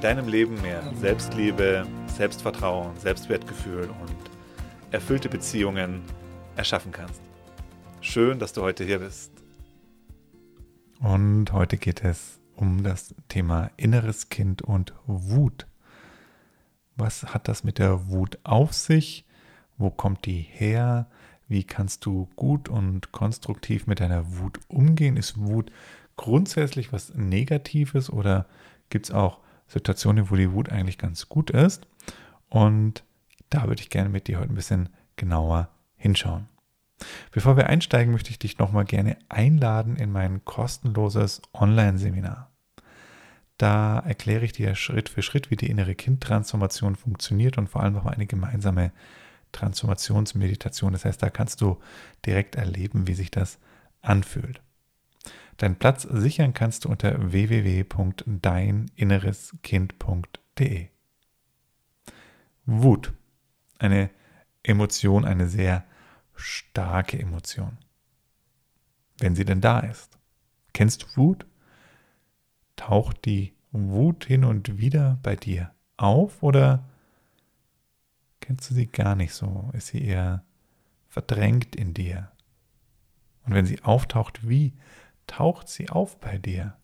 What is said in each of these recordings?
deinem Leben mehr Selbstliebe, Selbstvertrauen, Selbstwertgefühl und erfüllte Beziehungen erschaffen kannst. Schön, dass du heute hier bist. Und heute geht es um das Thema inneres Kind und Wut. Was hat das mit der Wut auf sich? Wo kommt die her? Wie kannst du gut und konstruktiv mit deiner Wut umgehen? Ist Wut grundsätzlich was Negatives oder gibt es auch Situationen, wo die Wut eigentlich ganz gut ist. Und da würde ich gerne mit dir heute ein bisschen genauer hinschauen. Bevor wir einsteigen, möchte ich dich nochmal gerne einladen in mein kostenloses Online-Seminar. Da erkläre ich dir Schritt für Schritt, wie die innere Kindtransformation funktioniert und vor allem nochmal eine gemeinsame Transformationsmeditation. Das heißt, da kannst du direkt erleben, wie sich das anfühlt. Deinen Platz sichern kannst du unter www.deininnereskind.de. Wut. Eine Emotion, eine sehr starke Emotion. Wenn sie denn da ist. Kennst du Wut? Taucht die Wut hin und wieder bei dir auf oder kennst du sie gar nicht so? Ist sie eher verdrängt in dir? Und wenn sie auftaucht, wie taucht sie auf bei dir?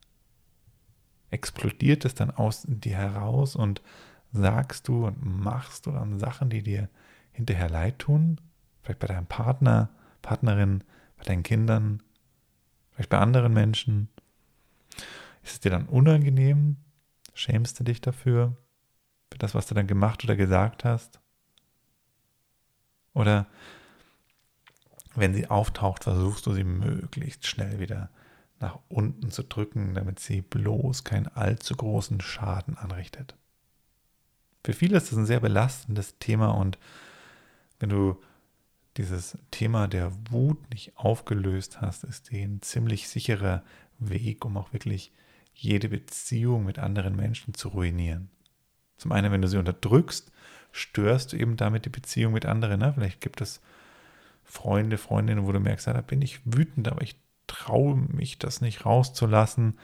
Explodiert es dann aus dir heraus und sagst du und machst du dann Sachen, die dir hinterher leid tun? Vielleicht bei deinem Partner, Partnerin, bei deinen Kindern, vielleicht bei anderen Menschen? Ist es dir dann unangenehm? Schämst du dich dafür? Für das, was du dann gemacht oder gesagt hast? Oder wenn sie auftaucht, versuchst du sie möglichst schnell wieder nach unten zu drücken, damit sie bloß keinen allzu großen Schaden anrichtet. Für viele ist das ein sehr belastendes Thema und wenn du dieses Thema der Wut nicht aufgelöst hast, ist die ein ziemlich sicherer Weg, um auch wirklich jede Beziehung mit anderen Menschen zu ruinieren. Zum einen, wenn du sie unterdrückst, störst du eben damit die Beziehung mit anderen. Ne? Vielleicht gibt es Freunde, Freundinnen, wo du merkst, ja, da bin ich wütend, aber ich traue mich, das nicht rauszulassen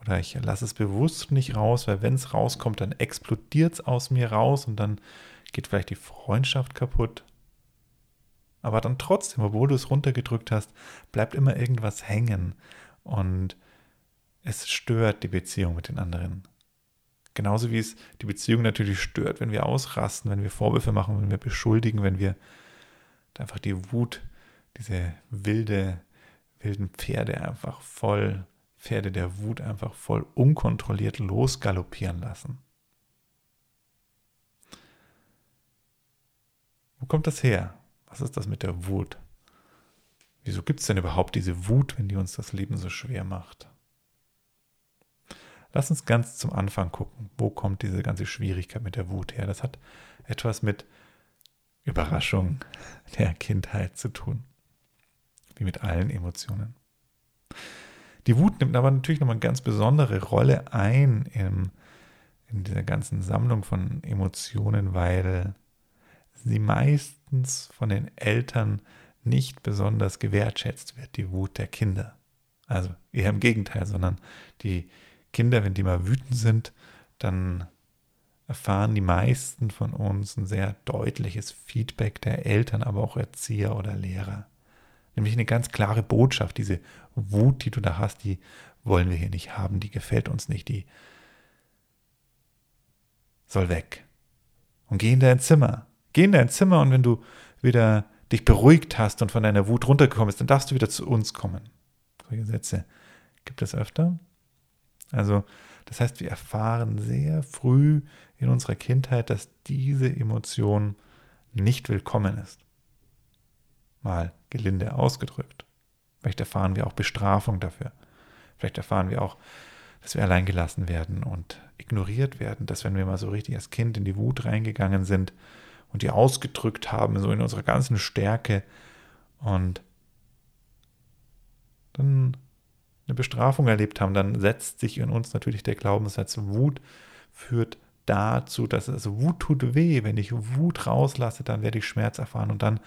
oder ich lasse es bewusst nicht raus, weil wenn es rauskommt, dann explodiert es aus mir raus und dann geht vielleicht die Freundschaft kaputt. Aber dann trotzdem, obwohl du es runtergedrückt hast, bleibt immer irgendwas hängen und es stört die Beziehung mit den anderen. Genauso wie es die Beziehung natürlich stört, wenn wir ausrasten, wenn wir Vorwürfe machen, wenn wir beschuldigen, wenn wir einfach die Wut, diese wilde wilden Pferde einfach voll, Pferde der Wut einfach voll unkontrolliert losgaloppieren lassen. Wo kommt das her? Was ist das mit der Wut? Wieso gibt es denn überhaupt diese Wut, wenn die uns das Leben so schwer macht? Lass uns ganz zum Anfang gucken, wo kommt diese ganze Schwierigkeit mit der Wut her? Das hat etwas mit Überraschung der Kindheit zu tun wie mit allen Emotionen. Die Wut nimmt aber natürlich nochmal eine ganz besondere Rolle ein im, in dieser ganzen Sammlung von Emotionen, weil sie meistens von den Eltern nicht besonders gewertschätzt wird, die Wut der Kinder. Also eher im Gegenteil, sondern die Kinder, wenn die mal wütend sind, dann erfahren die meisten von uns ein sehr deutliches Feedback der Eltern, aber auch Erzieher oder Lehrer. Nämlich eine ganz klare Botschaft. Diese Wut, die du da hast, die wollen wir hier nicht haben, die gefällt uns nicht, die soll weg. Und geh in dein Zimmer. Geh in dein Zimmer und wenn du wieder dich beruhigt hast und von deiner Wut runtergekommen bist, dann darfst du wieder zu uns kommen. Solche Sätze gibt es öfter. Also, das heißt, wir erfahren sehr früh in unserer Kindheit, dass diese Emotion nicht willkommen ist mal gelinde ausgedrückt. Vielleicht erfahren wir auch Bestrafung dafür. Vielleicht erfahren wir auch, dass wir allein gelassen werden und ignoriert werden, dass wenn wir mal so richtig als Kind in die Wut reingegangen sind und die ausgedrückt haben, so in unserer ganzen Stärke und dann eine Bestrafung erlebt haben, dann setzt sich in uns natürlich der Glaubenssatz, Wut führt dazu, dass es Wut tut weh. Wenn ich Wut rauslasse, dann werde ich Schmerz erfahren und dann,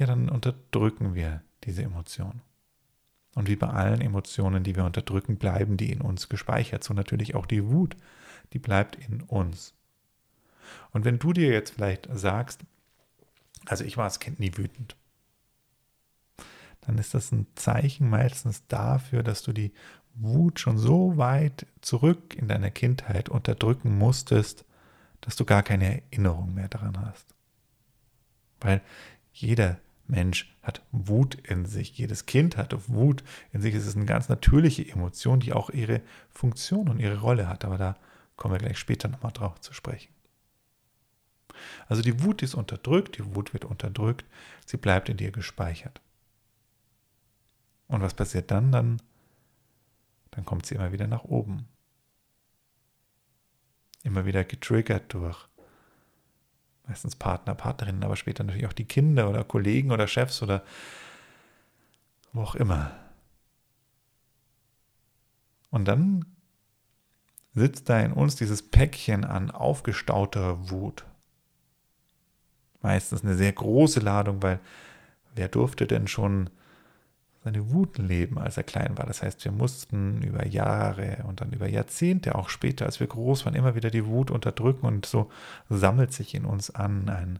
ja, dann unterdrücken wir diese Emotion. Und wie bei allen Emotionen, die wir unterdrücken, bleiben die in uns gespeichert. So natürlich auch die Wut, die bleibt in uns. Und wenn du dir jetzt vielleicht sagst, also ich war als Kind nie wütend, dann ist das ein Zeichen meistens dafür, dass du die Wut schon so weit zurück in deiner Kindheit unterdrücken musstest, dass du gar keine Erinnerung mehr daran hast. Weil jeder Mensch hat Wut in sich, jedes Kind hat Wut in sich. Es ist eine ganz natürliche Emotion, die auch ihre Funktion und ihre Rolle hat. Aber da kommen wir gleich später nochmal drauf zu sprechen. Also die Wut ist unterdrückt, die Wut wird unterdrückt, sie bleibt in dir gespeichert. Und was passiert dann? Dann, dann kommt sie immer wieder nach oben. Immer wieder getriggert durch meistens Partner, Partnerinnen, aber später natürlich auch die Kinder oder Kollegen oder Chefs oder wo auch immer. Und dann sitzt da in uns dieses Päckchen an aufgestauter Wut. Meistens eine sehr große Ladung, weil wer durfte denn schon seine Wut leben, als er klein war. Das heißt, wir mussten über Jahre und dann über Jahrzehnte, auch später, als wir groß waren, immer wieder die Wut unterdrücken und so sammelt sich in uns an ein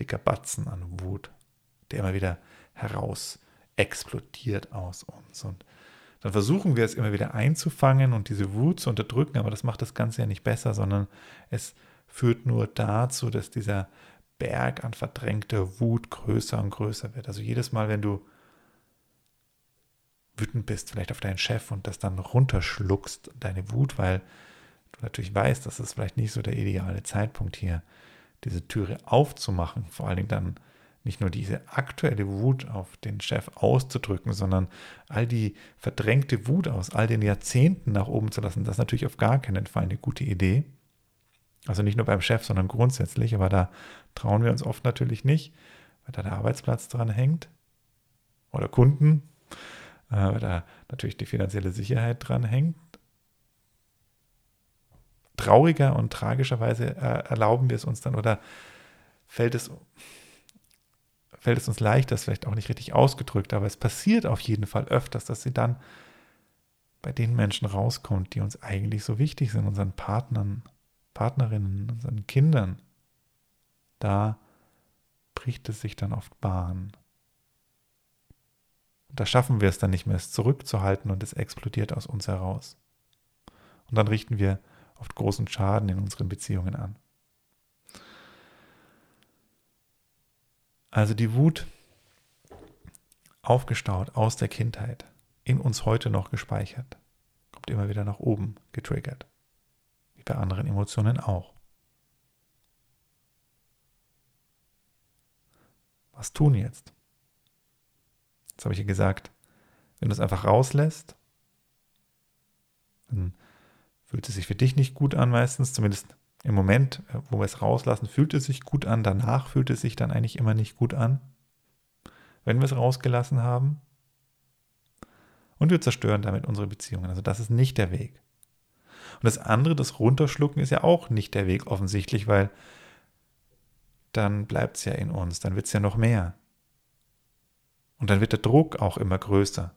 dicker Batzen an Wut, der immer wieder heraus explodiert aus uns. Und dann versuchen wir es immer wieder einzufangen und diese Wut zu unterdrücken, aber das macht das Ganze ja nicht besser, sondern es führt nur dazu, dass dieser Berg an verdrängter Wut größer und größer wird. Also jedes Mal, wenn du wütend bist, vielleicht auf deinen Chef und das dann runterschluckst, deine Wut, weil du natürlich weißt, das ist vielleicht nicht so der ideale Zeitpunkt hier, diese Türe aufzumachen, vor allen Dingen dann nicht nur diese aktuelle Wut auf den Chef auszudrücken, sondern all die verdrängte Wut aus all den Jahrzehnten nach oben zu lassen, das ist natürlich auf gar keinen Fall eine gute Idee. Also nicht nur beim Chef, sondern grundsätzlich, aber da trauen wir uns oft natürlich nicht, weil da der Arbeitsplatz dran hängt oder Kunden, äh, da natürlich die finanzielle Sicherheit dran hängt. Trauriger und tragischerweise äh, erlauben wir es uns dann oder fällt es, fällt es uns leicht, das vielleicht auch nicht richtig ausgedrückt, aber es passiert auf jeden Fall öfters, dass sie dann bei den Menschen rauskommt, die uns eigentlich so wichtig sind, unseren Partnern, Partnerinnen, unseren Kindern. Da bricht es sich dann oft Bahn. Und da schaffen wir es dann nicht mehr, es zurückzuhalten und es explodiert aus uns heraus. Und dann richten wir oft großen Schaden in unseren Beziehungen an. Also die Wut aufgestaut aus der Kindheit, in uns heute noch gespeichert, kommt immer wieder nach oben getriggert. Wie bei anderen Emotionen auch. Was tun jetzt? Jetzt habe ich ja gesagt, wenn du es einfach rauslässt, dann fühlt es sich für dich nicht gut an meistens, zumindest im Moment, äh, wo wir es rauslassen, fühlt es sich gut an, danach fühlt es sich dann eigentlich immer nicht gut an, wenn wir es rausgelassen haben. Und wir zerstören damit unsere Beziehungen. Also das ist nicht der Weg. Und das andere, das Runterschlucken, ist ja auch nicht der Weg offensichtlich, weil dann bleibt es ja in uns, dann wird es ja noch mehr. Und dann wird der Druck auch immer größer.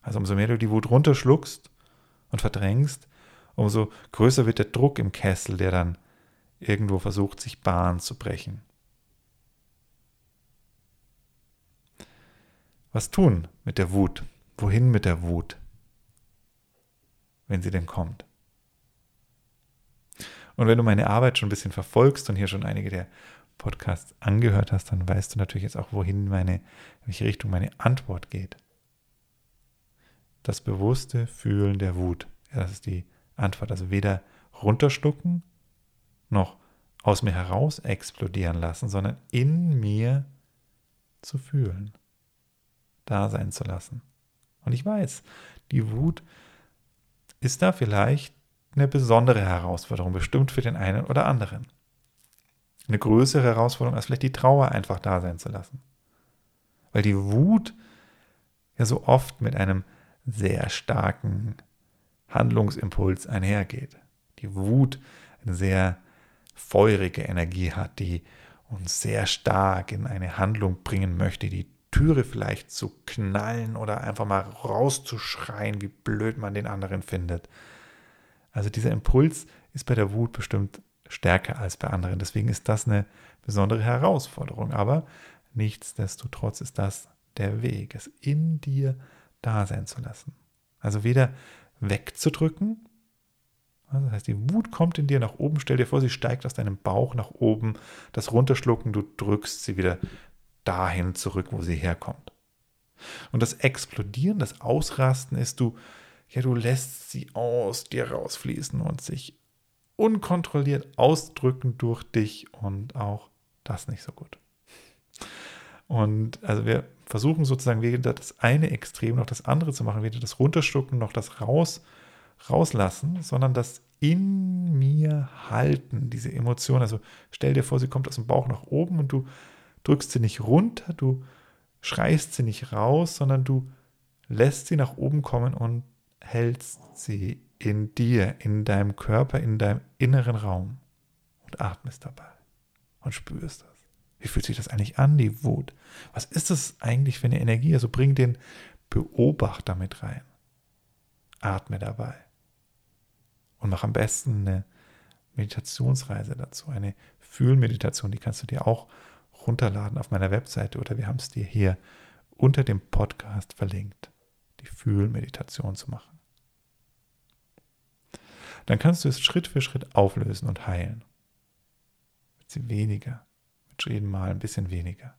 Also umso mehr du die Wut runterschluckst und verdrängst, umso größer wird der Druck im Kessel, der dann irgendwo versucht, sich Bahn zu brechen. Was tun mit der Wut? Wohin mit der Wut, wenn sie denn kommt? Und wenn du meine Arbeit schon ein bisschen verfolgst und hier schon einige der Podcasts angehört hast, dann weißt du natürlich jetzt auch, wohin meine, in welche Richtung meine Antwort geht. Das bewusste Fühlen der Wut. Ja, das ist die Antwort. Also weder runterschlucken noch aus mir heraus explodieren lassen, sondern in mir zu fühlen, da sein zu lassen. Und ich weiß, die Wut ist da vielleicht eine besondere Herausforderung, bestimmt für den einen oder anderen. Eine größere Herausforderung als vielleicht die Trauer einfach da sein zu lassen. Weil die Wut ja so oft mit einem sehr starken Handlungsimpuls einhergeht. Die Wut eine sehr feurige Energie hat, die uns sehr stark in eine Handlung bringen möchte, die Türe vielleicht zu knallen oder einfach mal rauszuschreien, wie blöd man den anderen findet. Also dieser Impuls ist bei der Wut bestimmt stärker als bei anderen. Deswegen ist das eine besondere Herausforderung. Aber nichtsdestotrotz ist das der Weg, es in dir da sein zu lassen. Also weder wegzudrücken, das heißt, die Wut kommt in dir nach oben. Stell dir vor, sie steigt aus deinem Bauch nach oben. Das Runterschlucken, du drückst sie wieder dahin zurück, wo sie herkommt. Und das Explodieren, das Ausrasten ist, du, ja, du lässt sie aus dir rausfließen und sich unkontrolliert ausdrücken durch dich und auch das nicht so gut. Und also wir versuchen sozusagen weder das eine Extrem noch das andere zu machen, weder das Runterschlucken noch das Raus, Rauslassen, sondern das in mir halten, diese Emotion. Also stell dir vor, sie kommt aus dem Bauch nach oben und du drückst sie nicht runter, du schreist sie nicht raus, sondern du lässt sie nach oben kommen und hältst sie in dir, in deinem Körper, in deinem inneren Raum und atmest dabei und spürst das. Wie fühlt sich das eigentlich an, die Wut? Was ist das eigentlich für eine Energie? Also bring den Beobachter mit rein. Atme dabei. Und mach am besten eine Meditationsreise dazu, eine Fühlmeditation, die kannst du dir auch runterladen auf meiner Webseite oder wir haben es dir hier unter dem Podcast verlinkt, die Fühlmeditation zu machen. Dann kannst du es Schritt für Schritt auflösen und heilen. Mit sie weniger, mit jedem Mal ein bisschen weniger.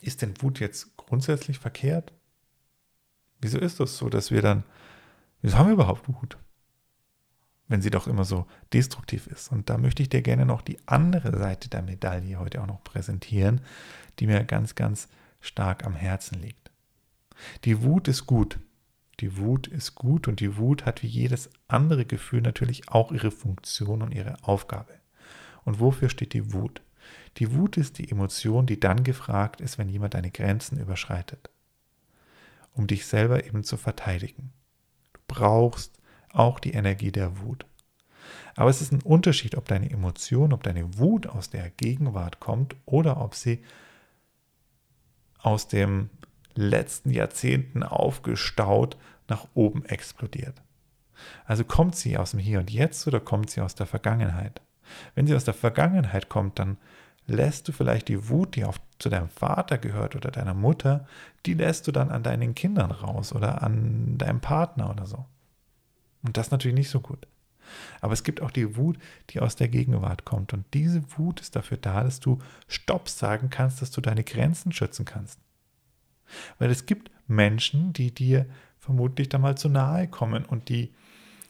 Ist denn Wut jetzt grundsätzlich verkehrt? Wieso ist das so, dass wir dann, wieso haben wir überhaupt Wut? wenn sie doch immer so destruktiv ist. Und da möchte ich dir gerne noch die andere Seite der Medaille heute auch noch präsentieren, die mir ganz, ganz stark am Herzen liegt. Die Wut ist gut. Die Wut ist gut und die Wut hat wie jedes andere Gefühl natürlich auch ihre Funktion und ihre Aufgabe. Und wofür steht die Wut? Die Wut ist die Emotion, die dann gefragt ist, wenn jemand deine Grenzen überschreitet, um dich selber eben zu verteidigen. Du brauchst auch die Energie der Wut. Aber es ist ein Unterschied, ob deine Emotion, ob deine Wut aus der Gegenwart kommt oder ob sie aus dem letzten Jahrzehnten aufgestaut nach oben explodiert. Also kommt sie aus dem Hier und Jetzt oder kommt sie aus der Vergangenheit? Wenn sie aus der Vergangenheit kommt, dann lässt du vielleicht die Wut, die auf, zu deinem Vater gehört oder deiner Mutter, die lässt du dann an deinen Kindern raus oder an deinem Partner oder so. Und das natürlich nicht so gut. Aber es gibt auch die Wut, die aus der Gegenwart kommt. Und diese Wut ist dafür da, dass du Stopp sagen kannst, dass du deine Grenzen schützen kannst. Weil es gibt Menschen, die dir vermutlich da mal zu nahe kommen und die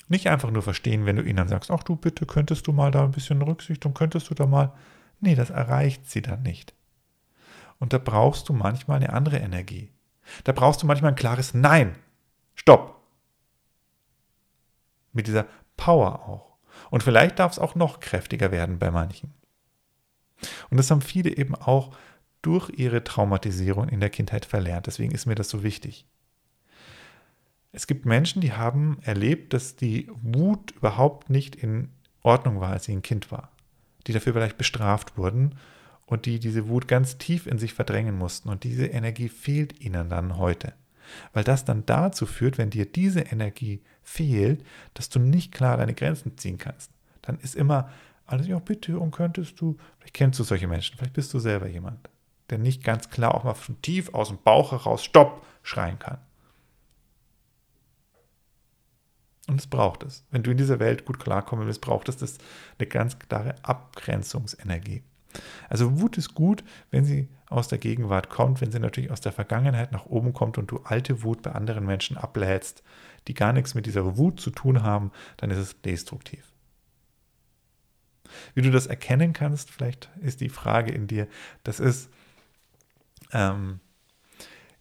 nicht einfach nur verstehen, wenn du ihnen sagst, ach du bitte, könntest du mal da ein bisschen Rücksicht und könntest du da mal. Nee, das erreicht sie dann nicht. Und da brauchst du manchmal eine andere Energie. Da brauchst du manchmal ein klares Nein. Stopp mit dieser Power auch. Und vielleicht darf es auch noch kräftiger werden bei manchen. Und das haben viele eben auch durch ihre Traumatisierung in der Kindheit verlernt. Deswegen ist mir das so wichtig. Es gibt Menschen, die haben erlebt, dass die Wut überhaupt nicht in Ordnung war, als sie ein Kind war. Die dafür vielleicht bestraft wurden und die diese Wut ganz tief in sich verdrängen mussten. Und diese Energie fehlt ihnen dann heute. Weil das dann dazu führt, wenn dir diese Energie fehlt, dass du nicht klar deine Grenzen ziehen kannst. Dann ist immer alles, ja, bitte, und könntest du, vielleicht kennst du solche Menschen, vielleicht bist du selber jemand, der nicht ganz klar auch mal von tief aus dem Bauch heraus Stopp schreien kann. Und es braucht es. Wenn du in dieser Welt gut klarkommen willst, braucht es das eine ganz klare Abgrenzungsenergie. Also Wut ist gut, wenn sie aus der Gegenwart kommt, wenn sie natürlich aus der Vergangenheit nach oben kommt und du alte Wut bei anderen Menschen ablädst, die gar nichts mit dieser Wut zu tun haben, dann ist es destruktiv. Wie du das erkennen kannst, vielleicht ist die Frage in dir, das ist, ähm,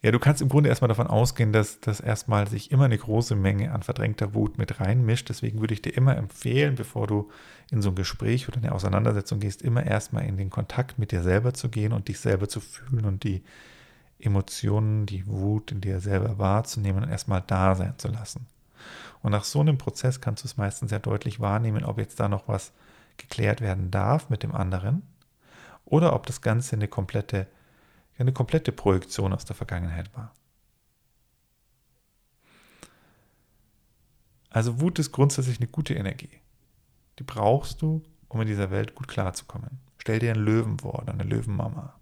Ja, du kannst im Grunde erstmal davon ausgehen, dass, dass erstmal sich immer eine große Menge an verdrängter Wut mit reinmischt. Deswegen würde ich dir immer empfehlen, bevor du in so ein Gespräch oder eine Auseinandersetzung gehst, immer erstmal in den Kontakt mit dir selber zu gehen und dich selber zu fühlen und die Emotionen, die Wut in dir selber wahrzunehmen und erstmal da sein zu lassen. Und nach so einem Prozess kannst du es meistens sehr deutlich wahrnehmen, ob jetzt da noch was geklärt werden darf mit dem anderen oder ob das Ganze eine komplette eine komplette Projektion aus der Vergangenheit war. Also Wut ist grundsätzlich eine gute Energie. Die brauchst du, um in dieser Welt gut klarzukommen. Stell dir einen Löwen vor oder eine Löwenmama.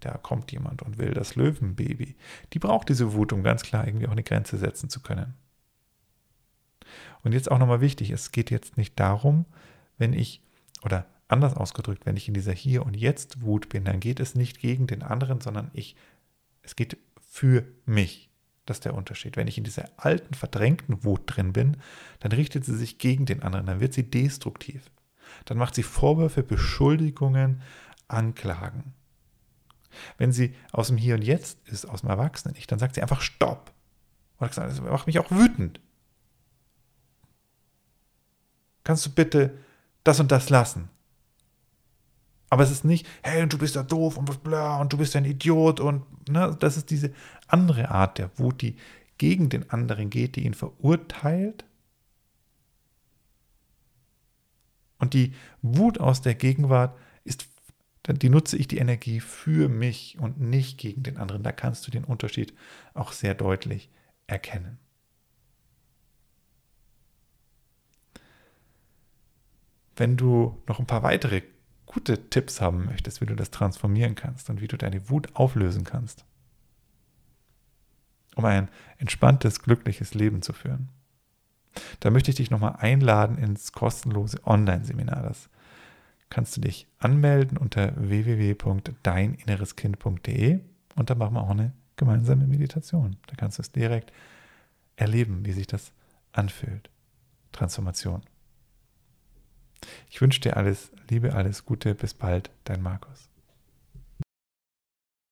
Da kommt jemand und will das Löwenbaby. Die braucht diese Wut, um ganz klar irgendwie auch eine Grenze setzen zu können. Und jetzt auch nochmal wichtig, es geht jetzt nicht darum, wenn ich, oder Anders ausgedrückt, wenn ich in dieser Hier- und Jetzt-Wut bin, dann geht es nicht gegen den anderen, sondern ich, es geht für mich. Das ist der Unterschied. Wenn ich in dieser alten, verdrängten Wut drin bin, dann richtet sie sich gegen den anderen, dann wird sie destruktiv. Dann macht sie Vorwürfe, Beschuldigungen, Anklagen. Wenn sie aus dem Hier und Jetzt ist, aus dem Erwachsenen-Ich, dann sagt sie einfach Stopp. Oder gesagt, das macht mich auch wütend. Kannst du bitte das und das lassen? Aber es ist nicht, hey, du bist ja doof und bla und du bist ein Idiot und ne, das ist diese andere Art der Wut, die gegen den anderen geht, die ihn verurteilt. Und die Wut aus der Gegenwart ist, die nutze ich die Energie für mich und nicht gegen den anderen. Da kannst du den Unterschied auch sehr deutlich erkennen. Wenn du noch ein paar weitere gute Tipps haben möchtest, wie du das transformieren kannst und wie du deine Wut auflösen kannst, um ein entspanntes, glückliches Leben zu führen, da möchte ich dich nochmal einladen ins kostenlose Online-Seminar. Das kannst du dich anmelden unter www.deininnereskind.de und da machen wir auch eine gemeinsame Meditation. Da kannst du es direkt erleben, wie sich das anfühlt. Transformation. Ich wünsche dir alles Liebe, alles Gute, bis bald, dein Markus.